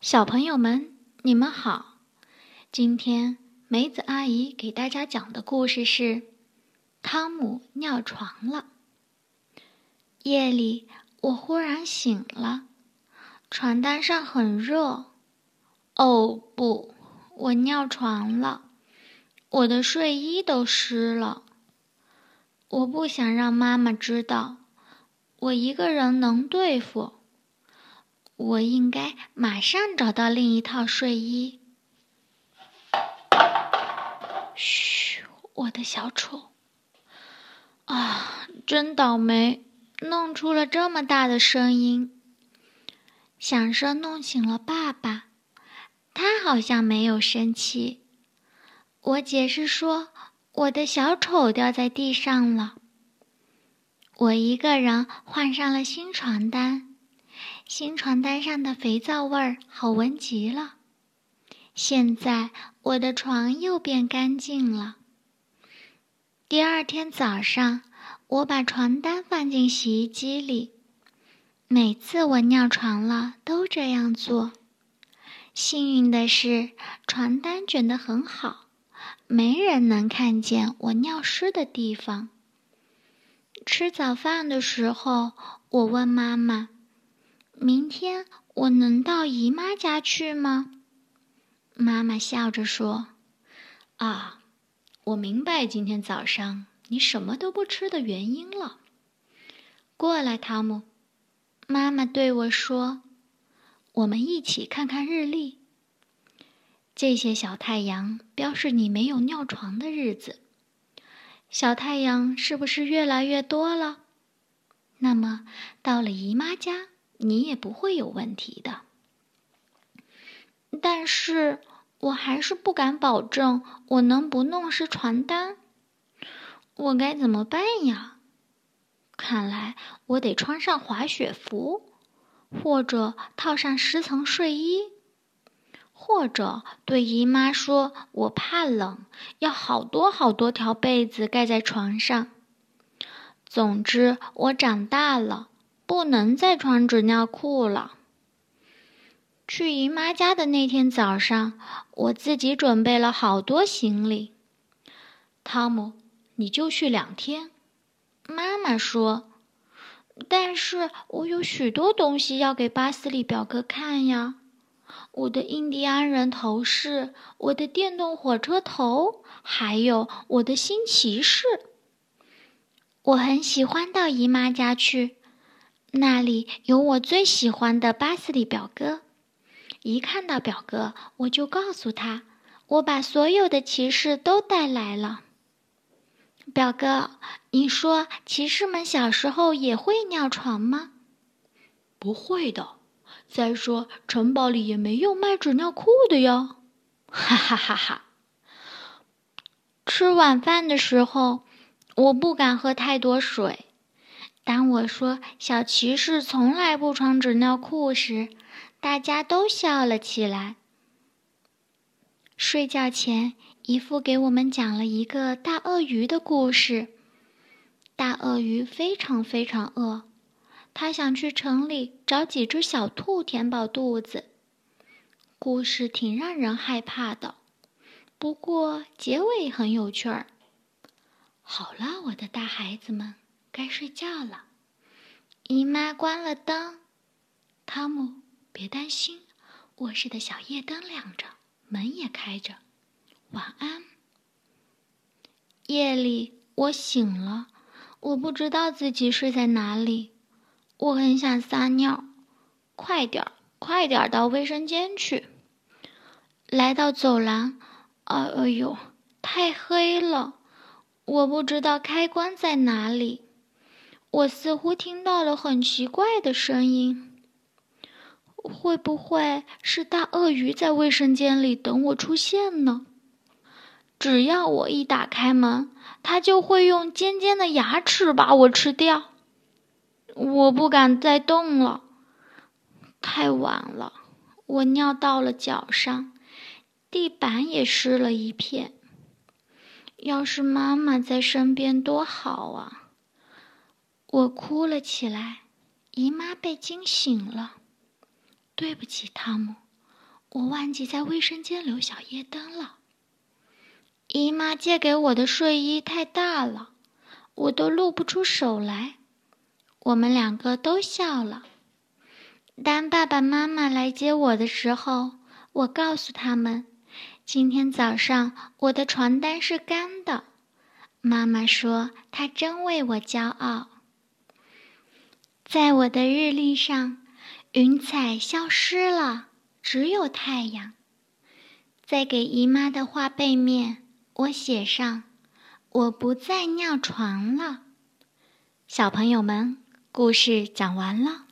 小朋友们，你们好！今天梅子阿姨给大家讲的故事是《汤姆尿床了》。夜里，我忽然醒了，床单上很热。哦不，我尿床了，我的睡衣都湿了。我不想让妈妈知道，我一个人能对付。我应该马上找到另一套睡衣。嘘，我的小丑！啊，真倒霉，弄出了这么大的声音，响声弄醒了爸爸。他好像没有生气。我解释说，我的小丑掉在地上了。我一个人换上了新床单。新床单上的肥皂味儿好闻极了。现在我的床又变干净了。第二天早上，我把床单放进洗衣机里。每次我尿床了，都这样做。幸运的是，床单卷得很好，没人能看见我尿湿的地方。吃早饭的时候，我问妈妈。明天我能到姨妈家去吗？妈妈笑着说：“啊，我明白今天早上你什么都不吃的原因了。过来，汤姆。”妈妈对我说：“我们一起看看日历。这些小太阳标示你没有尿床的日子。小太阳是不是越来越多了？那么到了姨妈家。”你也不会有问题的，但是我还是不敢保证我能不弄湿床单。我该怎么办呀？看来我得穿上滑雪服，或者套上十层睡衣，或者对姨妈说我怕冷，要好多好多条被子盖在床上。总之，我长大了。不能再穿纸尿裤了。去姨妈家的那天早上，我自己准备了好多行李。汤姆，你就去两天。妈妈说：“但是我有许多东西要给巴斯利表哥看呀，我的印第安人头饰，我的电动火车头，还有我的新骑士。我很喜欢到姨妈家去。”那里有我最喜欢的巴斯里表哥。一看到表哥，我就告诉他，我把所有的骑士都带来了。表哥，你说骑士们小时候也会尿床吗？不会的。再说，城堡里也没有卖纸尿裤的呀。哈哈哈哈！吃晚饭的时候，我不敢喝太多水。我说小骑士从来不穿纸尿裤时，大家都笑了起来。睡觉前，姨父给我们讲了一个大鳄鱼的故事。大鳄鱼非常非常饿，他想去城里找几只小兔填饱肚子。故事挺让人害怕的，不过结尾很有趣儿。好了，我的大孩子们。该睡觉了，姨妈关了灯。汤姆，别担心，卧室的小夜灯亮着，门也开着。晚安。夜里我醒了，我不知道自己睡在哪里，我很想撒尿，快点儿，快点儿到卫生间去。来到走廊，哎呦，太黑了，我不知道开关在哪里。我似乎听到了很奇怪的声音，会不会是大鳄鱼在卫生间里等我出现呢？只要我一打开门，它就会用尖尖的牙齿把我吃掉。我不敢再动了，太晚了，我尿到了脚上，地板也湿了一片。要是妈妈在身边多好啊！我哭了起来，姨妈被惊醒了。对不起，汤姆，我忘记在卫生间留小夜灯了。姨妈借给我的睡衣太大了，我都露不出手来。我们两个都笑了。当爸爸妈妈来接我的时候，我告诉他们，今天早上我的床单是干的。妈妈说，她真为我骄傲。在我的日历上，云彩消失了。只有太阳。在给姨妈的画背面，我写上：“我不再尿床了。”小朋友们，故事讲完了。